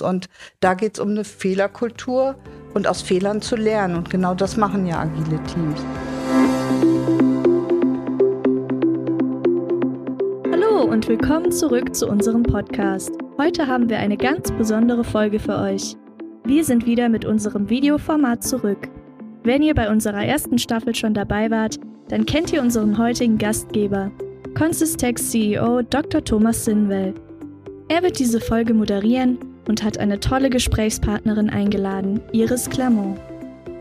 Und da geht es um eine Fehlerkultur und aus Fehlern zu lernen. Und genau das machen ja agile Teams. Hallo und willkommen zurück zu unserem Podcast. Heute haben wir eine ganz besondere Folge für euch. Wir sind wieder mit unserem Videoformat zurück. Wenn ihr bei unserer ersten Staffel schon dabei wart, dann kennt ihr unseren heutigen Gastgeber, Consistex CEO Dr. Thomas Sinwell. Er wird diese Folge moderieren und hat eine tolle Gesprächspartnerin eingeladen, Iris Clermont.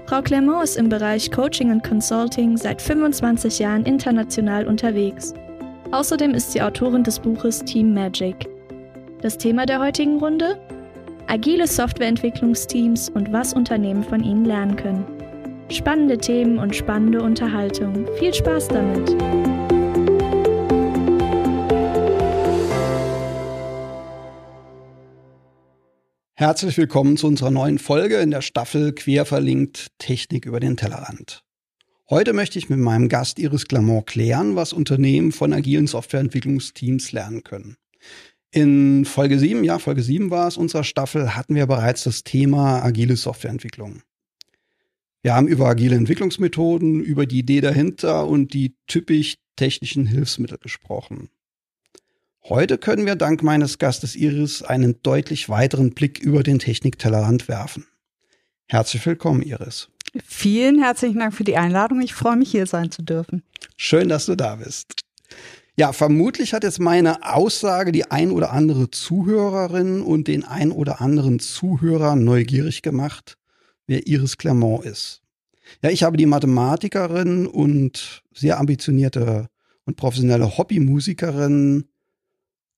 Frau Clermont ist im Bereich Coaching und Consulting seit 25 Jahren international unterwegs. Außerdem ist sie Autorin des Buches Team Magic. Das Thema der heutigen Runde? Agile Softwareentwicklungsteams und was Unternehmen von ihnen lernen können. Spannende Themen und spannende Unterhaltung. Viel Spaß damit! Herzlich willkommen zu unserer neuen Folge in der Staffel Quer verlinkt Technik über den Tellerrand. Heute möchte ich mit meinem Gast Iris Clermont klären, was Unternehmen von agilen Softwareentwicklungsteams lernen können. In Folge 7, ja, Folge 7 war es unserer Staffel, hatten wir bereits das Thema agile Softwareentwicklung. Wir haben über agile Entwicklungsmethoden, über die Idee dahinter und die typisch technischen Hilfsmittel gesprochen. Heute können wir dank meines Gastes Iris einen deutlich weiteren Blick über den Techniktellerrand werfen. Herzlich willkommen, Iris. Vielen herzlichen Dank für die Einladung. Ich freue mich, hier sein zu dürfen. Schön, dass du da bist. Ja, vermutlich hat jetzt meine Aussage die ein oder andere Zuhörerin und den ein oder anderen Zuhörer neugierig gemacht, wer Iris Clermont ist. Ja, ich habe die Mathematikerin und sehr ambitionierte und professionelle Hobbymusikerin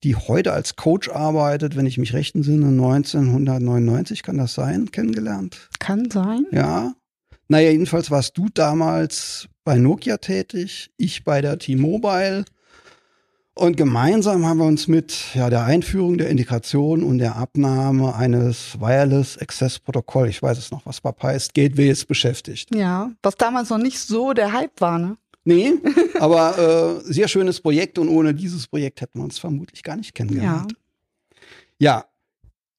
die heute als Coach arbeitet, wenn ich mich recht entsinne, 1999 kann das sein, kennengelernt. Kann sein. Ja. Naja, jedenfalls warst du damals bei Nokia tätig, ich bei der T-Mobile. Und gemeinsam haben wir uns mit ja, der Einführung der Integration und der Abnahme eines Wireless Access Protokoll, ich weiß es noch, was PAP heißt, Gateways beschäftigt. Ja, was damals noch nicht so der Hype war, ne? Nee, aber äh, sehr schönes Projekt und ohne dieses Projekt hätten wir uns vermutlich gar nicht kennengelernt. Ja. ja.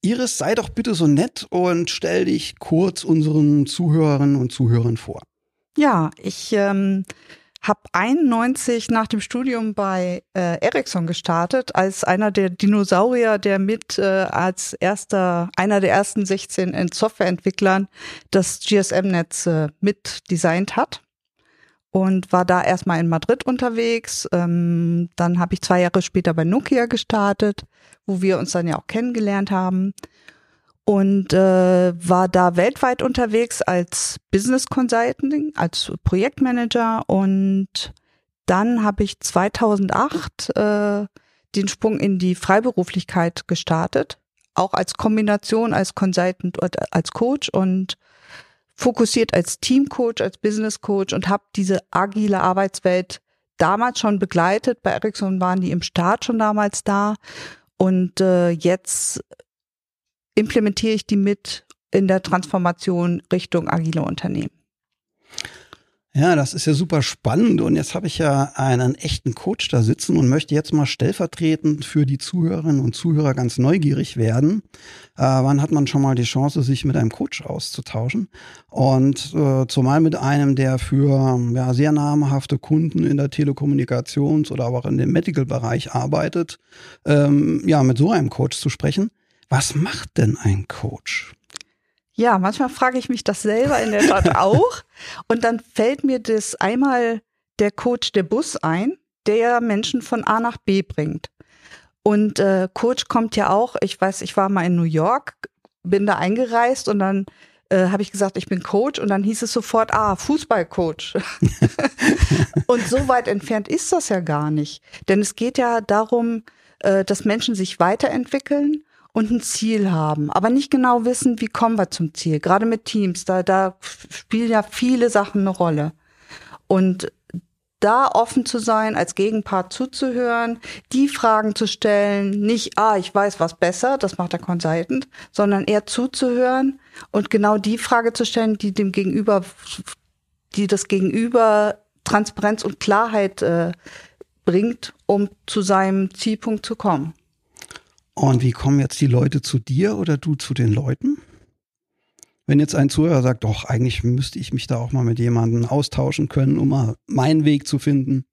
Iris, sei doch bitte so nett und stell dich kurz unseren Zuhörerinnen und Zuhörern vor. Ja, ich ähm, habe 91 nach dem Studium bei äh, Ericsson gestartet, als einer der Dinosaurier, der mit äh, als erster, einer der ersten 16 Softwareentwicklern das GSM-Netz äh, mit designt hat und war da erstmal in Madrid unterwegs. Ähm, dann habe ich zwei Jahre später bei Nokia gestartet, wo wir uns dann ja auch kennengelernt haben. Und äh, war da weltweit unterwegs als Business Consulting, als Projektmanager. Und dann habe ich 2008 äh, den Sprung in die Freiberuflichkeit gestartet, auch als Kombination als Consultant und als Coach und fokussiert als Teamcoach, als Business Coach und habe diese agile Arbeitswelt damals schon begleitet. Bei Ericsson waren die im Start schon damals da und äh, jetzt implementiere ich die mit in der Transformation Richtung agile Unternehmen. Ja, das ist ja super spannend und jetzt habe ich ja einen echten Coach da sitzen und möchte jetzt mal stellvertretend für die Zuhörerinnen und Zuhörer ganz neugierig werden. Äh, wann hat man schon mal die Chance, sich mit einem Coach auszutauschen? Und äh, zumal mit einem, der für ja, sehr namhafte Kunden in der Telekommunikations- oder auch in dem Medical-Bereich arbeitet, ähm, ja, mit so einem Coach zu sprechen. Was macht denn ein Coach? Ja, manchmal frage ich mich das selber in der Tat auch. Und dann fällt mir das einmal der Coach der Bus ein, der Menschen von A nach B bringt. Und äh, Coach kommt ja auch, ich weiß, ich war mal in New York, bin da eingereist und dann äh, habe ich gesagt, ich bin Coach und dann hieß es sofort, ah, Fußballcoach. und so weit entfernt ist das ja gar nicht. Denn es geht ja darum, äh, dass Menschen sich weiterentwickeln und ein Ziel haben, aber nicht genau wissen, wie kommen wir zum Ziel. Gerade mit Teams, da, da spielen ja viele Sachen eine Rolle. Und da offen zu sein, als Gegenpart zuzuhören, die Fragen zu stellen, nicht, ah, ich weiß was besser, das macht der Consultant, sondern eher zuzuhören und genau die Frage zu stellen, die dem Gegenüber, die das Gegenüber Transparenz und Klarheit äh, bringt, um zu seinem Zielpunkt zu kommen. Und wie kommen jetzt die Leute zu dir oder du zu den Leuten? Wenn jetzt ein Zuhörer sagt, doch, eigentlich müsste ich mich da auch mal mit jemandem austauschen können, um mal meinen Weg zu finden.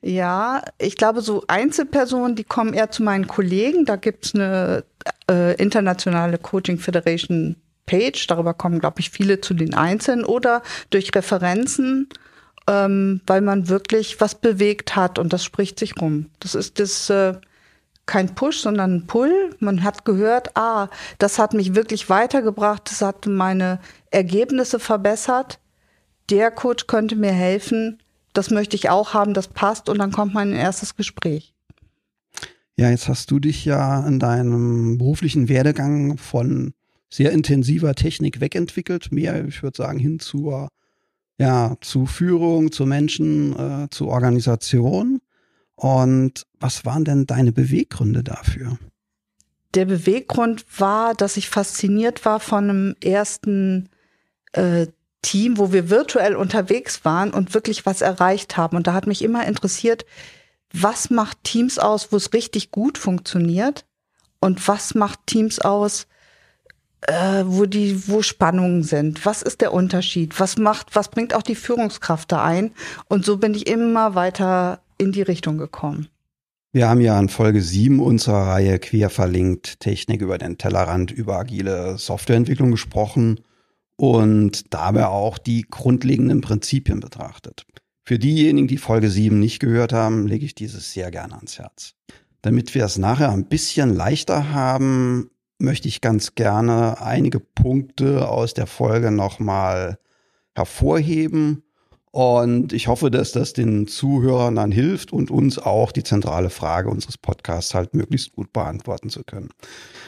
Ja, ich glaube, so Einzelpersonen, die kommen eher zu meinen Kollegen. Da gibt's eine äh, internationale Coaching Federation Page. Darüber kommen, glaube ich, viele zu den Einzelnen oder durch Referenzen, ähm, weil man wirklich was bewegt hat und das spricht sich rum. Das ist das äh, kein Push, sondern ein Pull. Man hat gehört, ah, das hat mich wirklich weitergebracht, das hat meine Ergebnisse verbessert. Der Coach könnte mir helfen das möchte ich auch haben, das passt und dann kommt mein erstes Gespräch. Ja, jetzt hast du dich ja in deinem beruflichen Werdegang von sehr intensiver Technik wegentwickelt, mehr, ich würde sagen, hin zur, ja, zu Führung, zu Menschen, äh, zu Organisation. Und was waren denn deine Beweggründe dafür? Der Beweggrund war, dass ich fasziniert war von einem ersten äh, Team, wo wir virtuell unterwegs waren und wirklich was erreicht haben. Und da hat mich immer interessiert, was macht Teams aus, wo es richtig gut funktioniert? Und was macht Teams aus, äh, wo die, wo Spannungen sind? Was ist der Unterschied? Was macht, was bringt auch die Führungskraft da ein? Und so bin ich immer weiter in die Richtung gekommen. Wir haben ja in Folge 7 unserer Reihe Quer verlinkt Technik über den Tellerrand über agile Softwareentwicklung gesprochen und dabei auch die grundlegenden Prinzipien betrachtet. Für diejenigen, die Folge 7 nicht gehört haben, lege ich dieses sehr gerne ans Herz. Damit wir es nachher ein bisschen leichter haben, möchte ich ganz gerne einige Punkte aus der Folge nochmal hervorheben und ich hoffe, dass das den Zuhörern dann hilft und uns auch die zentrale Frage unseres Podcasts halt möglichst gut beantworten zu können.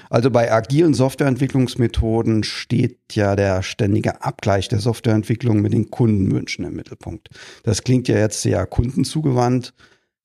Also bei agilen Softwareentwicklungsmethoden steht ja der ständige Abgleich der Softwareentwicklung mit den Kundenwünschen im Mittelpunkt. Das klingt ja jetzt sehr kundenzugewandt.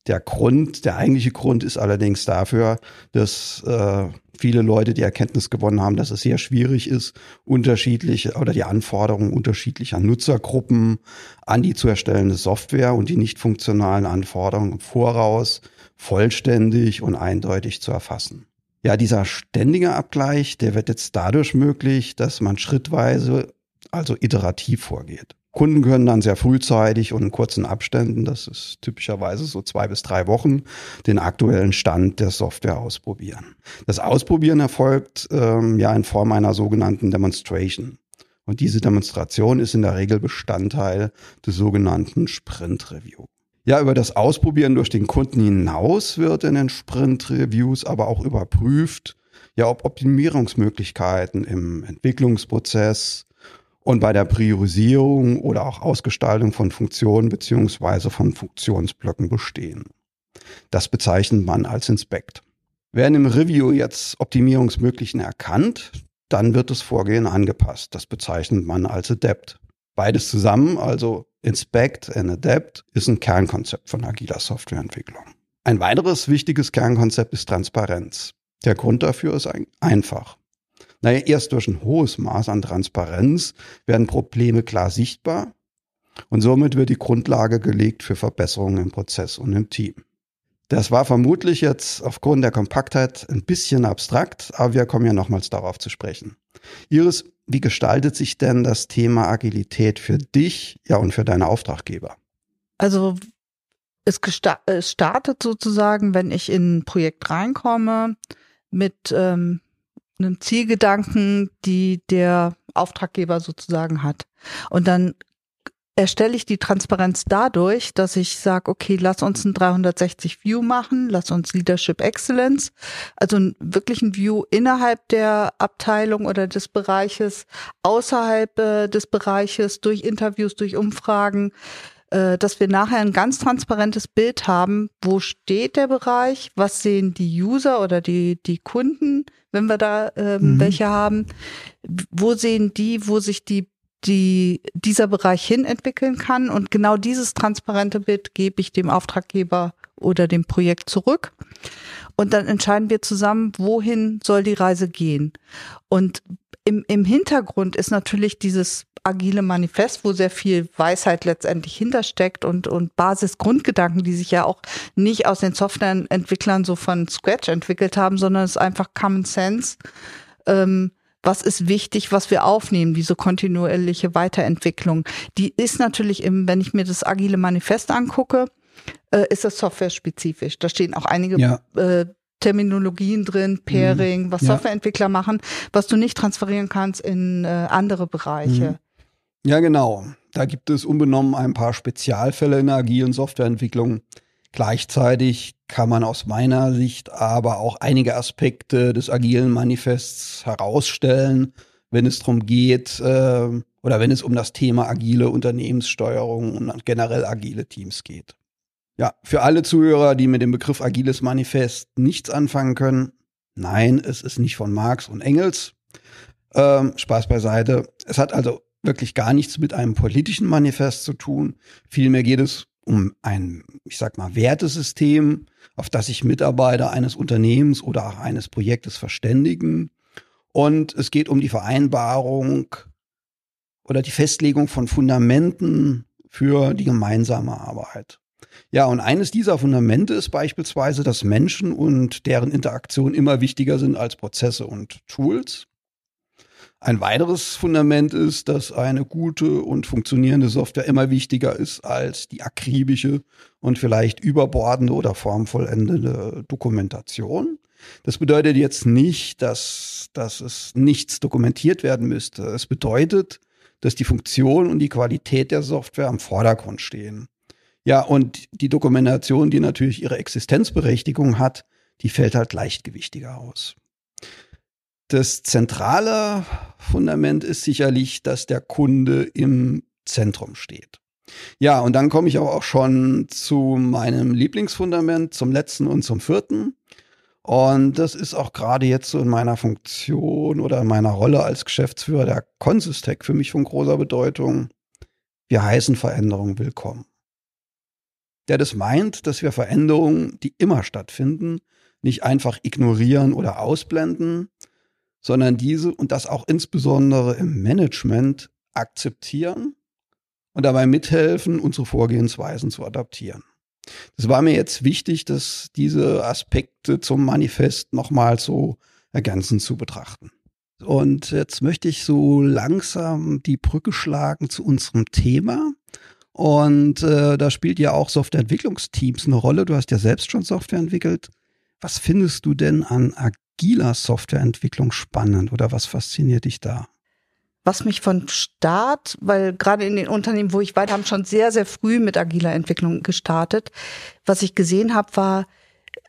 Der Grund, der eigentliche Grund ist allerdings dafür, dass äh, viele Leute die Erkenntnis gewonnen haben, dass es sehr schwierig ist, unterschiedliche oder die Anforderungen unterschiedlicher Nutzergruppen an die zu erstellende Software und die nicht funktionalen Anforderungen im Voraus vollständig und eindeutig zu erfassen. Ja, dieser ständige Abgleich, der wird jetzt dadurch möglich, dass man schrittweise, also iterativ vorgeht. Kunden können dann sehr frühzeitig und in kurzen Abständen, das ist typischerweise so zwei bis drei Wochen, den aktuellen Stand der Software ausprobieren. Das Ausprobieren erfolgt ähm, ja in Form einer sogenannten Demonstration. Und diese Demonstration ist in der Regel Bestandteil des sogenannten Sprint Review. Ja, über das Ausprobieren durch den Kunden hinaus wird in den Sprint Reviews aber auch überprüft, ja, ob Optimierungsmöglichkeiten im Entwicklungsprozess, und bei der Priorisierung oder auch Ausgestaltung von Funktionen beziehungsweise von Funktionsblöcken bestehen. Das bezeichnet man als Inspect. Werden im Review jetzt Optimierungsmöglichen erkannt, dann wird das Vorgehen angepasst. Das bezeichnet man als Adapt. Beides zusammen, also Inspect und Adapt, ist ein Kernkonzept von agiler Softwareentwicklung. Ein weiteres wichtiges Kernkonzept ist Transparenz. Der Grund dafür ist einfach. Naja, erst durch ein hohes Maß an Transparenz werden Probleme klar sichtbar und somit wird die Grundlage gelegt für Verbesserungen im Prozess und im Team. Das war vermutlich jetzt aufgrund der Kompaktheit ein bisschen abstrakt, aber wir kommen ja nochmals darauf zu sprechen. Iris, wie gestaltet sich denn das Thema Agilität für dich, ja und für deine Auftraggeber? Also es, es startet sozusagen, wenn ich in ein Projekt reinkomme mit ähm, einem Zielgedanken, die der Auftraggeber sozusagen hat. Und dann erstelle ich die Transparenz dadurch, dass ich sage, okay, lass uns ein 360 View machen, lass uns Leadership Excellence, also wirklich ein View innerhalb der Abteilung oder des Bereiches, außerhalb äh, des Bereiches, durch Interviews, durch Umfragen, dass wir nachher ein ganz transparentes Bild haben, wo steht der Bereich, was sehen die User oder die, die Kunden, wenn wir da ähm, mhm. welche haben, wo sehen die, wo sich die die dieser Bereich hin entwickeln kann? Und genau dieses transparente Bild gebe ich dem Auftraggeber oder dem Projekt zurück. Und dann entscheiden wir zusammen, wohin soll die Reise gehen. Und im, im Hintergrund ist natürlich dieses agile Manifest, wo sehr viel Weisheit letztendlich hintersteckt und, und Basisgrundgedanken, die sich ja auch nicht aus den Softwareentwicklern so von Scratch entwickelt haben, sondern es ist einfach Common Sense. Ähm, was ist wichtig, was wir aufnehmen, diese kontinuierliche Weiterentwicklung. Die ist natürlich im, wenn ich mir das agile Manifest angucke, äh, ist das software-spezifisch. Da stehen auch einige ja. äh, Terminologien drin, Pairing, mhm. was ja. Softwareentwickler machen, was du nicht transferieren kannst in äh, andere Bereiche. Mhm. Ja, genau. Da gibt es unbenommen ein paar Spezialfälle in der agilen Softwareentwicklung. Gleichzeitig kann man aus meiner Sicht aber auch einige Aspekte des agilen Manifests herausstellen, wenn es darum geht äh, oder wenn es um das Thema agile Unternehmenssteuerung und generell agile Teams geht. Ja, für alle Zuhörer, die mit dem Begriff agiles Manifest nichts anfangen können, nein, es ist nicht von Marx und Engels. Ähm, Spaß beiseite. Es hat also wirklich gar nichts mit einem politischen Manifest zu tun. Vielmehr geht es um ein, ich sag mal, Wertesystem, auf das sich Mitarbeiter eines Unternehmens oder auch eines Projektes verständigen. Und es geht um die Vereinbarung oder die Festlegung von Fundamenten für die gemeinsame Arbeit. Ja, und eines dieser Fundamente ist beispielsweise, dass Menschen und deren Interaktion immer wichtiger sind als Prozesse und Tools. Ein weiteres Fundament ist, dass eine gute und funktionierende Software immer wichtiger ist als die akribische und vielleicht überbordende oder formvollendende Dokumentation. Das bedeutet jetzt nicht, dass, dass es nichts dokumentiert werden müsste. Es bedeutet, dass die Funktion und die Qualität der Software im Vordergrund stehen. Ja, und die Dokumentation, die natürlich ihre Existenzberechtigung hat, die fällt halt leichtgewichtiger aus. Das zentrale Fundament ist sicherlich, dass der Kunde im Zentrum steht. Ja, und dann komme ich auch schon zu meinem Lieblingsfundament, zum letzten und zum vierten. Und das ist auch gerade jetzt so in meiner Funktion oder in meiner Rolle als Geschäftsführer der Consistec für mich von großer Bedeutung. Wir heißen Veränderungen willkommen der das meint, dass wir Veränderungen, die immer stattfinden, nicht einfach ignorieren oder ausblenden, sondern diese und das auch insbesondere im Management akzeptieren und dabei mithelfen, unsere Vorgehensweisen zu adaptieren. Das war mir jetzt wichtig, dass diese Aspekte zum Manifest nochmal so ergänzend zu betrachten. Und jetzt möchte ich so langsam die Brücke schlagen zu unserem Thema. Und äh, da spielt ja auch Softwareentwicklungsteams eine Rolle. Du hast ja selbst schon Software entwickelt. Was findest du denn an agiler Softwareentwicklung spannend oder was fasziniert dich da? Was mich von Start, weil gerade in den Unternehmen, wo ich weiter haben, schon sehr, sehr früh mit agiler Entwicklung gestartet. Was ich gesehen habe, war,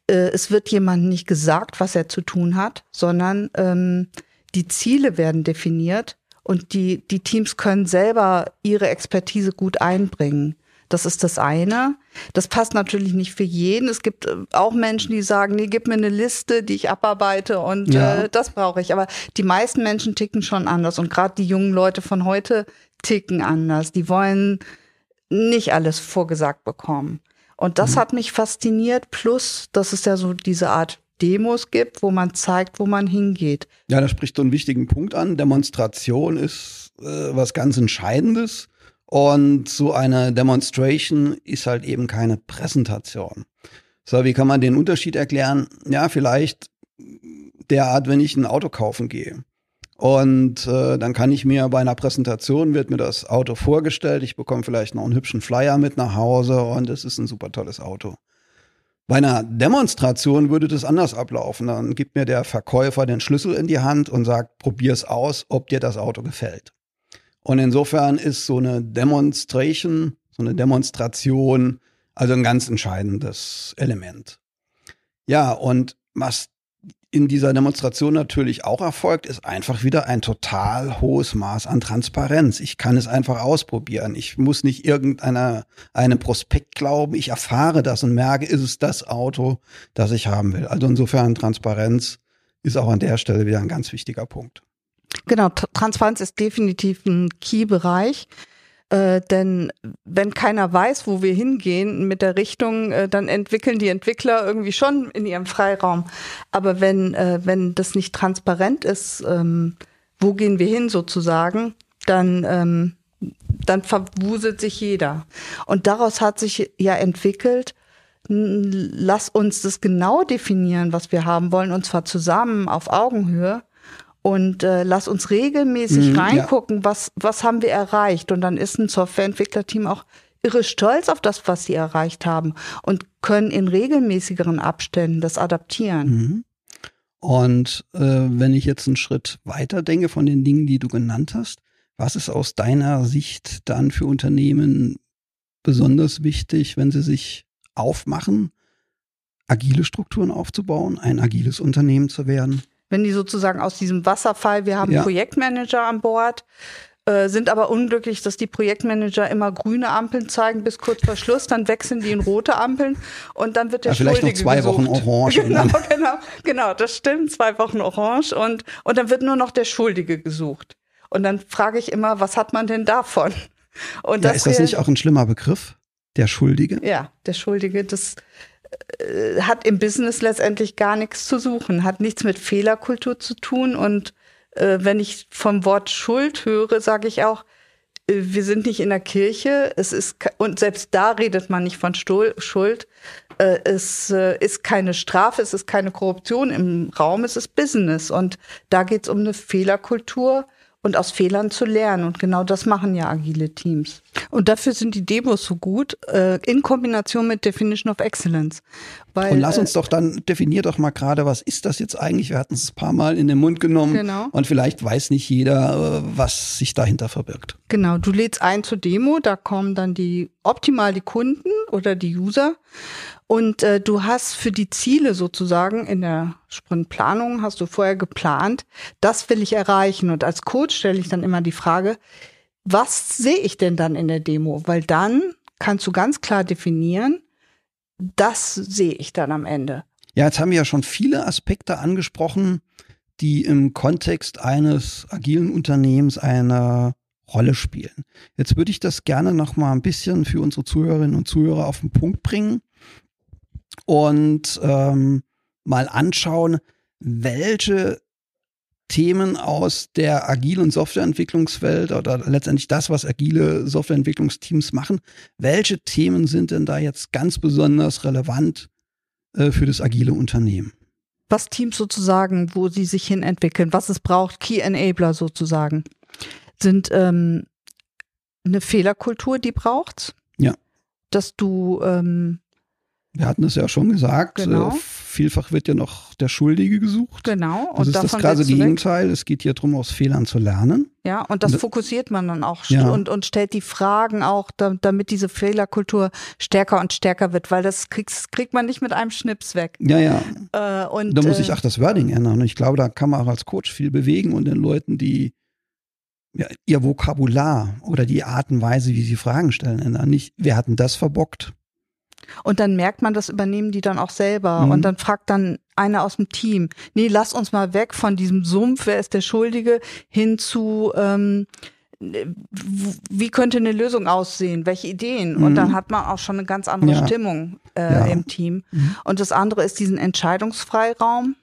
äh, es wird jemandem nicht gesagt, was er zu tun hat, sondern ähm, die Ziele werden definiert und die, die Teams können selber ihre Expertise gut einbringen. Das ist das eine. Das passt natürlich nicht für jeden. Es gibt äh, auch Menschen, die sagen, nee, gib mir eine Liste, die ich abarbeite und ja. äh, das brauche ich. Aber die meisten Menschen ticken schon anders und gerade die jungen Leute von heute ticken anders. Die wollen nicht alles vorgesagt bekommen. Und das mhm. hat mich fasziniert. Plus, das ist ja so diese Art Demos gibt, wo man zeigt, wo man hingeht. Ja, da spricht so einen wichtigen Punkt an. Demonstration ist äh, was ganz Entscheidendes. Und so eine Demonstration ist halt eben keine Präsentation. So, wie kann man den Unterschied erklären? Ja, vielleicht derart, wenn ich ein Auto kaufen gehe. Und äh, dann kann ich mir bei einer Präsentation wird mir das Auto vorgestellt. Ich bekomme vielleicht noch einen hübschen Flyer mit nach Hause und es ist ein super tolles Auto. Bei einer Demonstration würde das anders ablaufen. Dann gibt mir der Verkäufer den Schlüssel in die Hand und sagt, probier's aus, ob dir das Auto gefällt. Und insofern ist so eine Demonstration, so eine Demonstration, also ein ganz entscheidendes Element. Ja, und was in dieser Demonstration natürlich auch erfolgt, ist einfach wieder ein total hohes Maß an Transparenz. Ich kann es einfach ausprobieren. Ich muss nicht irgendeiner einem Prospekt glauben. Ich erfahre das und merke, ist es das Auto, das ich haben will. Also insofern Transparenz ist auch an der Stelle wieder ein ganz wichtiger Punkt. Genau, Transparenz ist definitiv ein Key-Bereich. Äh, denn wenn keiner weiß, wo wir hingehen mit der Richtung, äh, dann entwickeln die Entwickler irgendwie schon in ihrem Freiraum. Aber wenn, äh, wenn das nicht transparent ist, ähm, wo gehen wir hin sozusagen, dann, ähm, dann verwuselt sich jeder. Und daraus hat sich ja entwickelt, lass uns das genau definieren, was wir haben wollen, und zwar zusammen auf Augenhöhe. Und äh, lass uns regelmäßig mhm, reingucken, ja. was, was haben wir erreicht. Und dann ist ein Softwareentwicklerteam auch irre stolz auf das, was sie erreicht haben und können in regelmäßigeren Abständen das adaptieren. Mhm. Und äh, wenn ich jetzt einen Schritt weiter denke von den Dingen, die du genannt hast, was ist aus deiner Sicht dann für Unternehmen besonders wichtig, wenn sie sich aufmachen, agile Strukturen aufzubauen, ein agiles Unternehmen zu werden? Wenn die sozusagen aus diesem Wasserfall, wir haben ja. Projektmanager an Bord, äh, sind aber unglücklich, dass die Projektmanager immer grüne Ampeln zeigen bis kurz vor Schluss, dann wechseln die in rote Ampeln und dann wird der ja, vielleicht Schuldige noch zwei gesucht. Wochen Orange. Genau, genau, genau, das stimmt, zwei Wochen Orange und, und dann wird nur noch der Schuldige gesucht. Und dann frage ich immer, was hat man denn davon? Und ja, das ist das nicht auch ein schlimmer Begriff? Der Schuldige? Ja, der Schuldige, das hat im Business letztendlich gar nichts zu suchen, hat nichts mit Fehlerkultur zu tun und äh, wenn ich vom Wort Schuld höre, sage ich auch, äh, wir sind nicht in der Kirche, es ist und selbst da redet man nicht von Stuhl, Schuld. Äh, es äh, ist keine Strafe, es ist keine Korruption im Raum, es ist Business und da geht es um eine Fehlerkultur und aus Fehlern zu lernen. Und genau das machen ja agile Teams. Und dafür sind die Demos so gut, äh, in Kombination mit Definition of Excellence. Weil, und lass uns äh, doch dann, definier doch mal gerade, was ist das jetzt eigentlich? Wir hatten es ein paar Mal in den Mund genommen. Genau. Und vielleicht weiß nicht jeder, äh, was sich dahinter verbirgt. Genau, du lädst ein zur Demo, da kommen dann die optimal die Kunden oder die User und äh, du hast für die Ziele sozusagen in der Sprintplanung hast du vorher geplant, das will ich erreichen. Und als Coach stelle ich dann immer die Frage, was sehe ich denn dann in der Demo? Weil dann kannst du ganz klar definieren, das sehe ich dann am Ende. Ja, jetzt haben wir ja schon viele Aspekte angesprochen, die im Kontext eines agilen Unternehmens eine Rolle spielen. Jetzt würde ich das gerne noch mal ein bisschen für unsere Zuhörerinnen und Zuhörer auf den Punkt bringen und ähm, mal anschauen, welche Themen aus der agilen Softwareentwicklungswelt oder letztendlich das, was agile Softwareentwicklungsteams machen, welche Themen sind denn da jetzt ganz besonders relevant äh, für das agile Unternehmen? Was Teams sozusagen, wo sie sich hin entwickeln, was es braucht, Key Enabler sozusagen, sind ähm, eine Fehlerkultur, die braucht. Ja. Dass du ähm, wir hatten es ja schon gesagt, genau. äh, vielfach wird ja noch der Schuldige gesucht. Genau. Und das ist das gerade Gegenteil. Es geht hier darum, aus Fehlern zu lernen. Ja, und das und, fokussiert man dann auch ja. und, und stellt die Fragen auch, damit diese Fehlerkultur stärker und stärker wird, weil das kriegst, kriegt man nicht mit einem Schnips weg. Ja, ja. Äh, und, da muss ich äh, auch das Wording ändern. Und ich glaube, da kann man auch als Coach viel bewegen und den Leuten, die ja, ihr Vokabular oder die Art und Weise, wie sie Fragen stellen, ändern. Nicht, wir hatten das verbockt und dann merkt man, das übernehmen die dann auch selber. Mhm. Und dann fragt dann einer aus dem Team, nee, lass uns mal weg von diesem Sumpf, wer ist der Schuldige, hin zu, ähm, wie könnte eine Lösung aussehen, welche Ideen. Mhm. Und dann hat man auch schon eine ganz andere ja. Stimmung äh, ja. im Team. Mhm. Und das andere ist diesen Entscheidungsfreiraum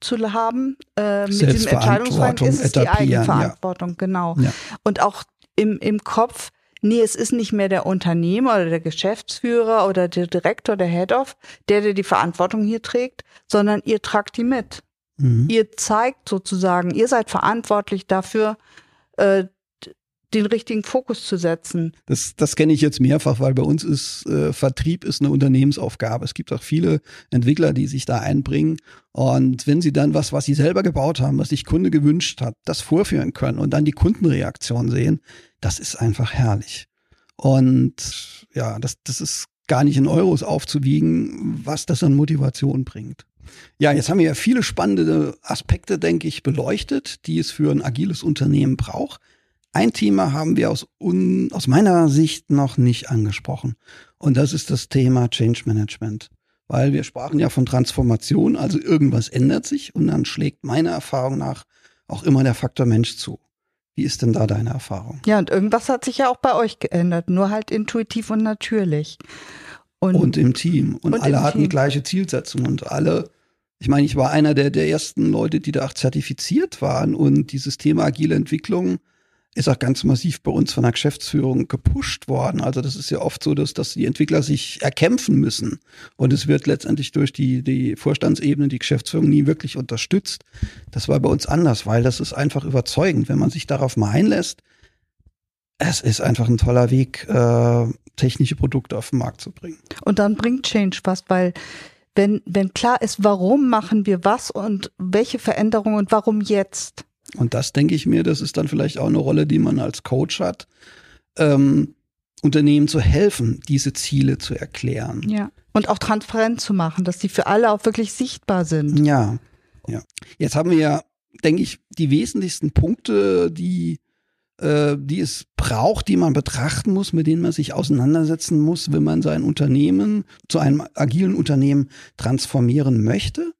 zu haben. Äh, mit diesem Entscheidungsfreiraum ist es die Eigenverantwortung, ja. genau. Und auch im, im Kopf, nee, es ist nicht mehr der Unternehmer oder der Geschäftsführer oder der Direktor, der Head-Off, der, der die Verantwortung hier trägt, sondern ihr tragt die mit. Mhm. Ihr zeigt sozusagen, ihr seid verantwortlich dafür, äh, den richtigen Fokus zu setzen. Das, das kenne ich jetzt mehrfach, weil bei uns ist äh, Vertrieb ist eine Unternehmensaufgabe. Es gibt auch viele Entwickler, die sich da einbringen. Und wenn sie dann was, was sie selber gebaut haben, was sich Kunde gewünscht hat, das vorführen können und dann die Kundenreaktion sehen, das ist einfach herrlich. Und ja, das, das ist gar nicht in Euros aufzuwiegen, was das an Motivation bringt. Ja, jetzt haben wir ja viele spannende Aspekte, denke ich, beleuchtet, die es für ein agiles Unternehmen braucht. Ein Thema haben wir aus, un, aus meiner Sicht noch nicht angesprochen. Und das ist das Thema Change Management. Weil wir sprachen ja von Transformation, also irgendwas ändert sich und dann schlägt meiner Erfahrung nach auch immer der Faktor Mensch zu. Wie ist denn da deine Erfahrung? Ja, und irgendwas hat sich ja auch bei euch geändert, nur halt intuitiv und natürlich. Und, und im Team. Und, und alle hatten Team. die gleiche Zielsetzung und alle ich meine, ich war einer der, der ersten Leute, die da auch zertifiziert waren und dieses Thema agile Entwicklung ist auch ganz massiv bei uns von der Geschäftsführung gepusht worden. Also das ist ja oft so, dass, dass die Entwickler sich erkämpfen müssen. Und es wird letztendlich durch die, die Vorstandsebene, die Geschäftsführung nie wirklich unterstützt. Das war bei uns anders, weil das ist einfach überzeugend, wenn man sich darauf mal einlässt. Es ist einfach ein toller Weg, äh, technische Produkte auf den Markt zu bringen. Und dann bringt Change was, weil wenn, wenn klar ist, warum machen wir was und welche Veränderungen und warum jetzt? Und das denke ich mir, das ist dann vielleicht auch eine Rolle, die man als Coach hat, ähm, Unternehmen zu helfen, diese Ziele zu erklären. Ja. Und auch transparent zu machen, dass die für alle auch wirklich sichtbar sind. Ja. Ja. Jetzt haben wir ja, denke ich, die wesentlichsten Punkte, die äh, die es braucht, die man betrachten muss, mit denen man sich auseinandersetzen muss, wenn man sein Unternehmen zu einem agilen Unternehmen transformieren möchte.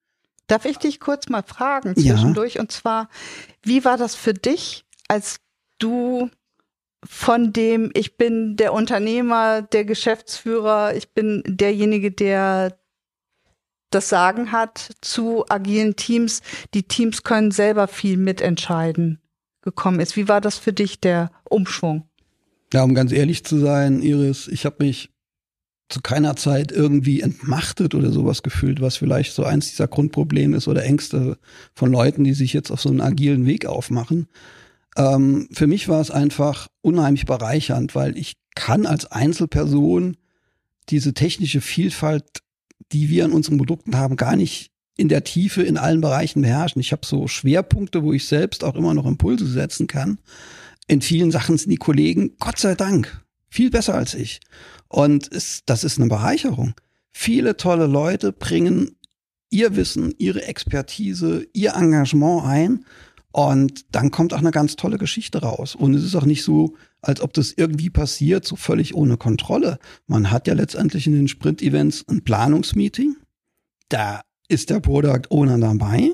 Darf ich dich kurz mal fragen zwischendurch? Ja. Und zwar, wie war das für dich, als du von dem, ich bin der Unternehmer, der Geschäftsführer, ich bin derjenige, der das Sagen hat, zu agilen Teams. Die Teams können selber viel mitentscheiden gekommen ist. Wie war das für dich, der Umschwung? Ja, um ganz ehrlich zu sein, Iris, ich habe mich zu keiner Zeit irgendwie entmachtet oder sowas gefühlt, was vielleicht so eins dieser Grundprobleme ist oder Ängste von Leuten, die sich jetzt auf so einen agilen Weg aufmachen. Ähm, für mich war es einfach unheimlich bereichernd, weil ich kann als Einzelperson diese technische Vielfalt, die wir in unseren Produkten haben, gar nicht in der Tiefe in allen Bereichen beherrschen. Ich habe so Schwerpunkte, wo ich selbst auch immer noch Impulse setzen kann. In vielen Sachen sind die Kollegen, Gott sei Dank, viel besser als ich. Und es, das ist eine Bereicherung. Viele tolle Leute bringen ihr Wissen, ihre Expertise, ihr Engagement ein. Und dann kommt auch eine ganz tolle Geschichte raus. Und es ist auch nicht so, als ob das irgendwie passiert, so völlig ohne Kontrolle. Man hat ja letztendlich in den Sprint-Events ein Planungsmeeting. Da ist der Product Owner dabei.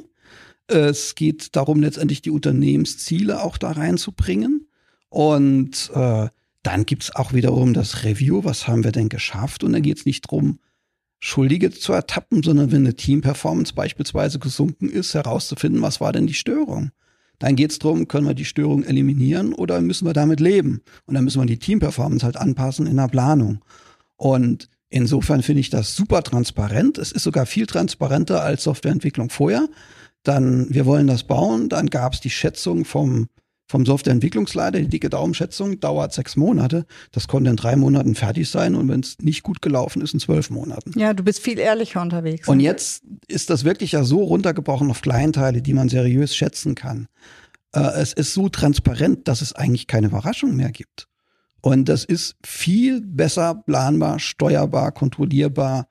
Es geht darum, letztendlich die Unternehmensziele auch da reinzubringen. Und äh, dann gibt's auch wiederum das Review, was haben wir denn geschafft? Und dann geht's nicht drum, Schuldige zu ertappen, sondern wenn eine Teamperformance beispielsweise gesunken ist, herauszufinden, was war denn die Störung. Dann geht's drum, können wir die Störung eliminieren oder müssen wir damit leben? Und dann müssen wir die Teamperformance halt anpassen in der Planung. Und Insofern finde ich das super transparent. Es ist sogar viel transparenter als Softwareentwicklung vorher. Dann, wir wollen das bauen. Dann gab es die Schätzung vom, vom Softwareentwicklungsleiter, die dicke Daumenschätzung, dauert sechs Monate. Das konnte in drei Monaten fertig sein und wenn es nicht gut gelaufen ist, in zwölf Monaten. Ja, du bist viel ehrlicher unterwegs. Und jetzt ist das wirklich ja so runtergebrochen auf Kleinteile, die man seriös schätzen kann. Äh, es ist so transparent, dass es eigentlich keine Überraschung mehr gibt. Und das ist viel besser planbar, steuerbar, kontrollierbar.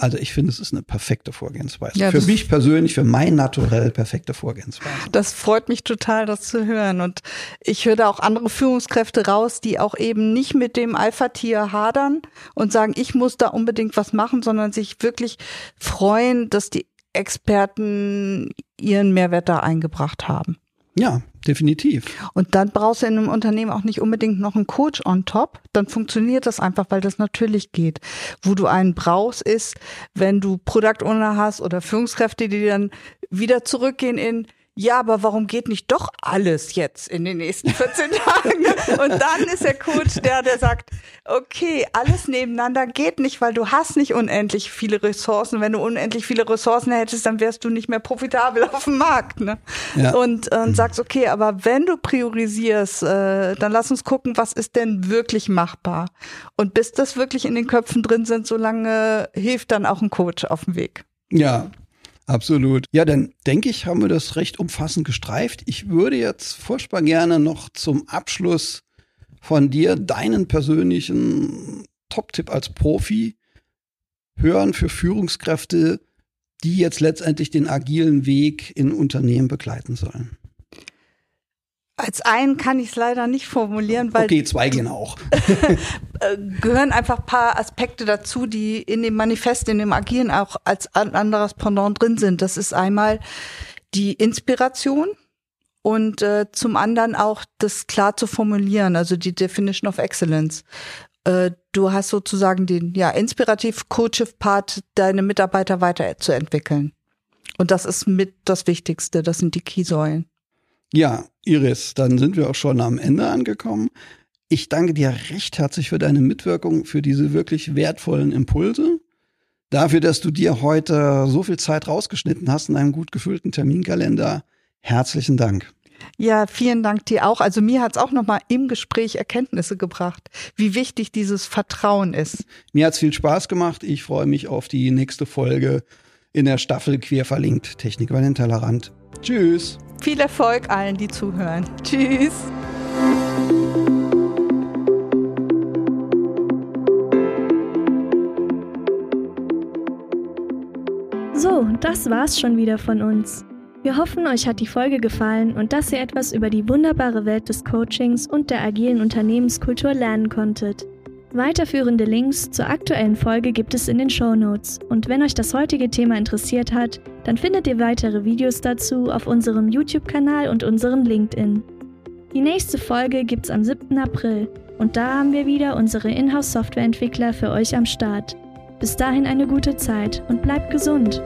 Also ich finde, es ist eine perfekte Vorgehensweise. Ja, für mich persönlich, für mein Naturell perfekte Vorgehensweise. Das freut mich total, das zu hören. Und ich höre da auch andere Führungskräfte raus, die auch eben nicht mit dem Alpha-Tier hadern und sagen, ich muss da unbedingt was machen, sondern sich wirklich freuen, dass die Experten ihren Mehrwert da eingebracht haben. Ja, definitiv. Und dann brauchst du in einem Unternehmen auch nicht unbedingt noch einen Coach on top. Dann funktioniert das einfach, weil das natürlich geht. Wo du einen brauchst, ist, wenn du Product Owner hast oder Führungskräfte, die dann wieder zurückgehen in, ja, aber warum geht nicht doch alles jetzt in den nächsten 14 Tagen? Und dann ist der Coach der, der sagt, okay, alles nebeneinander geht nicht, weil du hast nicht unendlich viele Ressourcen. Wenn du unendlich viele Ressourcen hättest, dann wärst du nicht mehr profitabel auf dem Markt. Ne? Ja. Und, äh, und sagst, okay, aber wenn du priorisierst, äh, dann lass uns gucken, was ist denn wirklich machbar. Und bis das wirklich in den Köpfen drin sind, solange hilft dann auch ein Coach auf dem Weg. Ja, Absolut. Ja, dann denke ich, haben wir das recht umfassend gestreift. Ich würde jetzt furchtbar gerne noch zum Abschluss von dir deinen persönlichen Top-Tipp als Profi hören für Führungskräfte, die jetzt letztendlich den agilen Weg in Unternehmen begleiten sollen. Als einen kann ich es leider nicht formulieren, weil. Okay, zwei gehen auch. Äh, gehören einfach ein paar Aspekte dazu, die in dem Manifest, in dem Agieren auch als anderes Pendant drin sind. Das ist einmal die Inspiration und äh, zum anderen auch das klar zu formulieren, also die Definition of Excellence. Äh, du hast sozusagen den ja inspirativ coachive Part, deine Mitarbeiter weiterzuentwickeln. Und das ist mit das Wichtigste. Das sind die Keysäulen. Ja, Iris, dann sind wir auch schon am Ende angekommen. Ich danke dir recht herzlich für deine Mitwirkung, für diese wirklich wertvollen Impulse. Dafür, dass du dir heute so viel Zeit rausgeschnitten hast in einem gut gefüllten Terminkalender. Herzlichen Dank. Ja, vielen Dank dir auch. Also mir hat es auch nochmal im Gespräch Erkenntnisse gebracht, wie wichtig dieses Vertrauen ist. Mir hat es viel Spaß gemacht. Ich freue mich auf die nächste Folge in der Staffel Quer verlinkt Technik über den Tellerrand. Tschüss. Viel Erfolg allen, die zuhören. Tschüss. So, das war's schon wieder von uns. Wir hoffen, euch hat die Folge gefallen und dass ihr etwas über die wunderbare Welt des Coachings und der agilen Unternehmenskultur lernen konntet. Weiterführende Links zur aktuellen Folge gibt es in den Show Notes. Und wenn euch das heutige Thema interessiert hat, dann findet ihr weitere Videos dazu auf unserem YouTube-Kanal und unserem LinkedIn. Die nächste Folge gibt's am 7. April und da haben wir wieder unsere Inhouse-Softwareentwickler für euch am Start. Bis dahin eine gute Zeit und bleibt gesund!